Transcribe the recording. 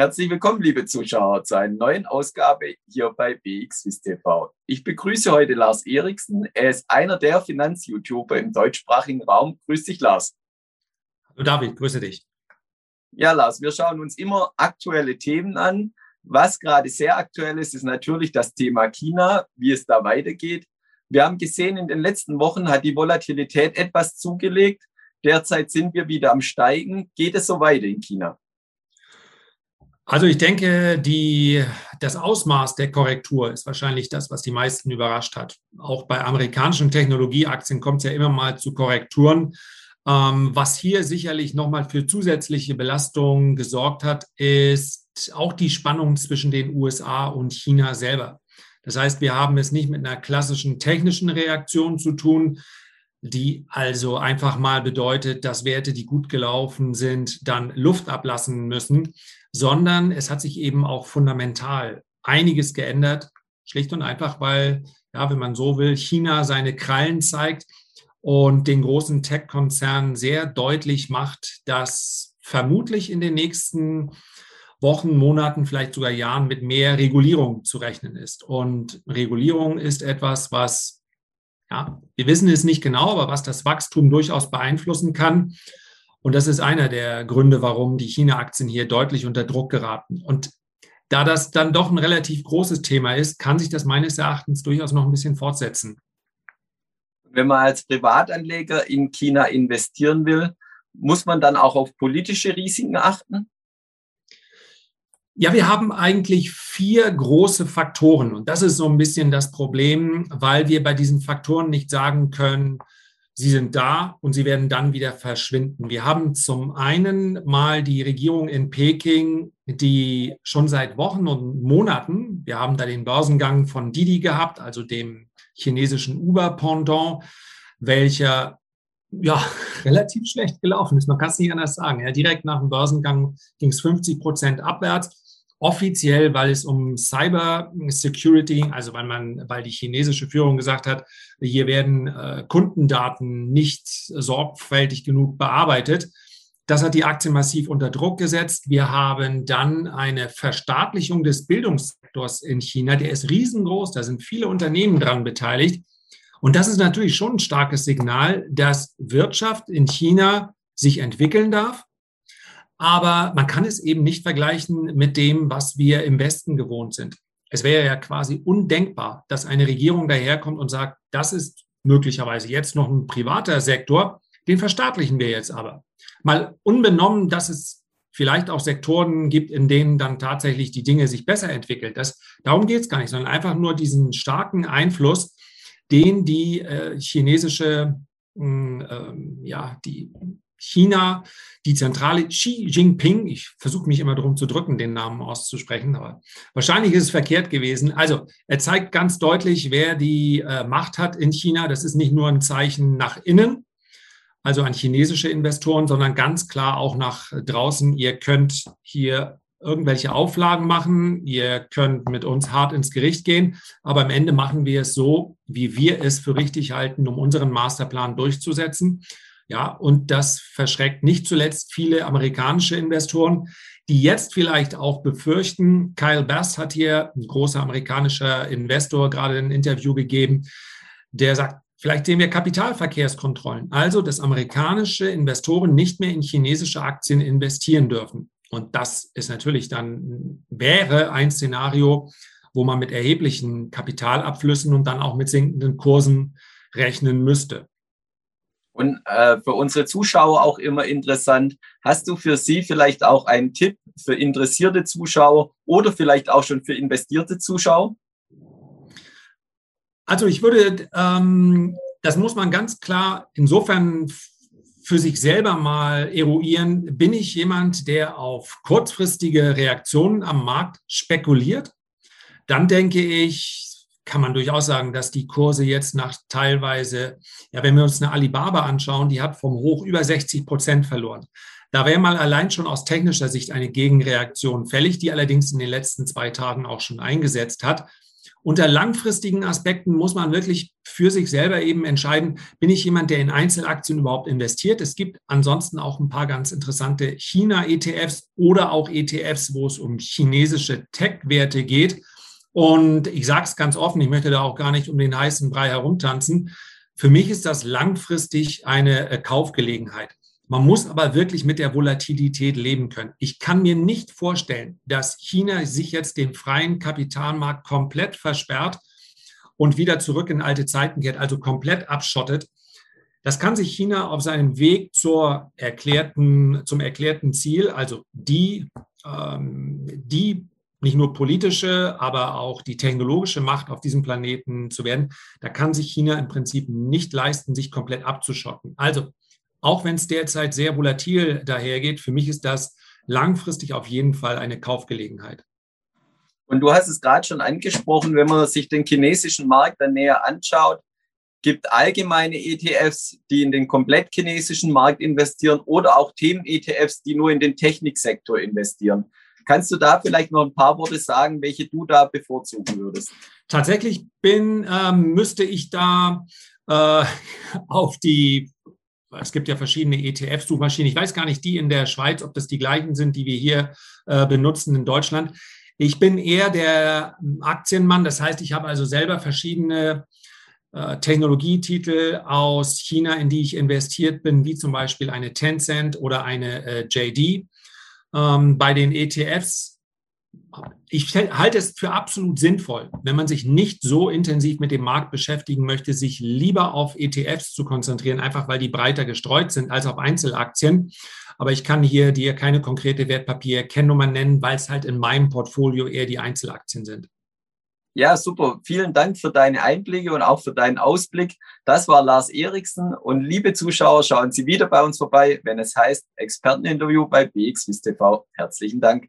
Herzlich willkommen, liebe Zuschauer, zu einer neuen Ausgabe hier bei BXWIS TV. Ich begrüße heute Lars Eriksen. Er ist einer der Finanz-YouTuber im deutschsprachigen Raum. Grüß dich, Lars. Hallo David, grüße dich. Ja, Lars, wir schauen uns immer aktuelle Themen an. Was gerade sehr aktuell ist, ist natürlich das Thema China, wie es da weitergeht. Wir haben gesehen, in den letzten Wochen hat die Volatilität etwas zugelegt. Derzeit sind wir wieder am Steigen. Geht es so weiter in China? Also ich denke, die, das Ausmaß der Korrektur ist wahrscheinlich das, was die meisten überrascht hat. Auch bei amerikanischen Technologieaktien kommt es ja immer mal zu Korrekturen. Ähm, was hier sicherlich nochmal für zusätzliche Belastungen gesorgt hat, ist auch die Spannung zwischen den USA und China selber. Das heißt, wir haben es nicht mit einer klassischen technischen Reaktion zu tun, die also einfach mal bedeutet, dass Werte, die gut gelaufen sind, dann Luft ablassen müssen, sondern es hat sich eben auch fundamental einiges geändert, schlicht und einfach, weil, ja, wenn man so will, China seine Krallen zeigt und den großen Tech-Konzernen sehr deutlich macht, dass vermutlich in den nächsten Wochen, Monaten, vielleicht sogar Jahren mit mehr Regulierung zu rechnen ist. Und Regulierung ist etwas, was ja, wir wissen es nicht genau, aber was das Wachstum durchaus beeinflussen kann. Und das ist einer der Gründe, warum die China-Aktien hier deutlich unter Druck geraten. Und da das dann doch ein relativ großes Thema ist, kann sich das meines Erachtens durchaus noch ein bisschen fortsetzen. Wenn man als Privatanleger in China investieren will, muss man dann auch auf politische Risiken achten? Ja, wir haben eigentlich vier große Faktoren und das ist so ein bisschen das Problem, weil wir bei diesen Faktoren nicht sagen können, sie sind da und sie werden dann wieder verschwinden. Wir haben zum einen mal die Regierung in Peking, die schon seit Wochen und Monaten, wir haben da den Börsengang von Didi gehabt, also dem chinesischen Uber-Pendant, welcher ja, relativ schlecht gelaufen ist. Man kann es nicht anders sagen. Ja, direkt nach dem Börsengang ging es 50 Prozent abwärts offiziell, weil es um Cyber Security, also weil man, weil die chinesische Führung gesagt hat, hier werden äh, Kundendaten nicht sorgfältig genug bearbeitet. Das hat die Aktie massiv unter Druck gesetzt. Wir haben dann eine Verstaatlichung des Bildungssektors in China. Der ist riesengroß. Da sind viele Unternehmen dran beteiligt. Und das ist natürlich schon ein starkes Signal, dass Wirtschaft in China sich entwickeln darf aber man kann es eben nicht vergleichen mit dem, was wir im Westen gewohnt sind. Es wäre ja quasi undenkbar, dass eine Regierung daherkommt und sagt, das ist möglicherweise jetzt noch ein privater Sektor, den verstaatlichen wir jetzt aber. Mal unbenommen, dass es vielleicht auch Sektoren gibt, in denen dann tatsächlich die Dinge sich besser entwickeln. Das, darum geht es gar nicht, sondern einfach nur diesen starken Einfluss, den die äh, chinesische, äh, ja, die China, die Zentrale Xi Jinping, ich versuche mich immer darum zu drücken, den Namen auszusprechen, aber wahrscheinlich ist es verkehrt gewesen. Also er zeigt ganz deutlich, wer die äh, Macht hat in China. Das ist nicht nur ein Zeichen nach innen, also an chinesische Investoren, sondern ganz klar auch nach draußen. Ihr könnt hier irgendwelche Auflagen machen, ihr könnt mit uns hart ins Gericht gehen, aber am Ende machen wir es so, wie wir es für richtig halten, um unseren Masterplan durchzusetzen. Ja, und das verschreckt nicht zuletzt viele amerikanische Investoren, die jetzt vielleicht auch befürchten, Kyle Bass hat hier, ein großer amerikanischer Investor, gerade ein Interview gegeben, der sagt, vielleicht sehen wir Kapitalverkehrskontrollen, also dass amerikanische Investoren nicht mehr in chinesische Aktien investieren dürfen. Und das ist natürlich dann, wäre ein Szenario, wo man mit erheblichen Kapitalabflüssen und dann auch mit sinkenden Kursen rechnen müsste. Und äh, für unsere Zuschauer auch immer interessant. Hast du für sie vielleicht auch einen Tipp für interessierte Zuschauer oder vielleicht auch schon für investierte Zuschauer? Also ich würde, ähm, das muss man ganz klar insofern für sich selber mal eruieren. Bin ich jemand, der auf kurzfristige Reaktionen am Markt spekuliert? Dann denke ich, kann man durchaus sagen, dass die Kurse jetzt nach teilweise, ja, wenn wir uns eine Alibaba anschauen, die hat vom Hoch über 60 Prozent verloren. Da wäre mal allein schon aus technischer Sicht eine Gegenreaktion fällig, die allerdings in den letzten zwei Tagen auch schon eingesetzt hat. unter langfristigen Aspekten muss man wirklich für sich selber eben entscheiden, bin ich jemand, der in Einzelaktien überhaupt investiert. Es gibt ansonsten auch ein paar ganz interessante China-ETFs oder auch ETFs, wo es um chinesische Tech-Werte geht. Und ich sage es ganz offen, ich möchte da auch gar nicht um den heißen Brei herumtanzen. Für mich ist das langfristig eine äh, Kaufgelegenheit. Man muss aber wirklich mit der Volatilität leben können. Ich kann mir nicht vorstellen, dass China sich jetzt den freien Kapitalmarkt komplett versperrt und wieder zurück in alte Zeiten kehrt, also komplett abschottet. Das kann sich China auf seinem Weg zur erklärten, zum erklärten Ziel, also die, ähm, die nicht nur politische, aber auch die technologische Macht auf diesem Planeten zu werden, da kann sich China im Prinzip nicht leisten, sich komplett abzuschotten. Also auch wenn es derzeit sehr volatil dahergeht, für mich ist das langfristig auf jeden Fall eine Kaufgelegenheit. Und du hast es gerade schon angesprochen, wenn man sich den chinesischen Markt dann näher anschaut, gibt allgemeine ETFs, die in den komplett chinesischen Markt investieren oder auch Themen-ETFs, die nur in den Techniksektor investieren. Kannst du da vielleicht noch ein paar Worte sagen, welche du da bevorzugen würdest? Tatsächlich bin, ähm, müsste ich da äh, auf die es gibt ja verschiedene ETF-Suchmaschinen. Ich weiß gar nicht, die in der Schweiz, ob das die gleichen sind, die wir hier äh, benutzen in Deutschland. Ich bin eher der Aktienmann. Das heißt, ich habe also selber verschiedene äh, Technologietitel aus China, in die ich investiert bin, wie zum Beispiel eine Tencent oder eine äh, JD. Ähm, bei den ETFs ich halte es für absolut sinnvoll, wenn man sich nicht so intensiv mit dem Markt beschäftigen möchte, sich lieber auf ETFs zu konzentrieren, einfach weil die breiter gestreut sind als auf Einzelaktien. Aber ich kann hier dir keine konkrete Wertpapierkennnummer nennen, weil es halt in meinem Portfolio eher die Einzelaktien sind. Ja, super. Vielen Dank für deine Einblicke und auch für deinen Ausblick. Das war Lars Eriksen. Und liebe Zuschauer, schauen Sie wieder bei uns vorbei, wenn es heißt Experteninterview bei BXWIST TV. Herzlichen Dank.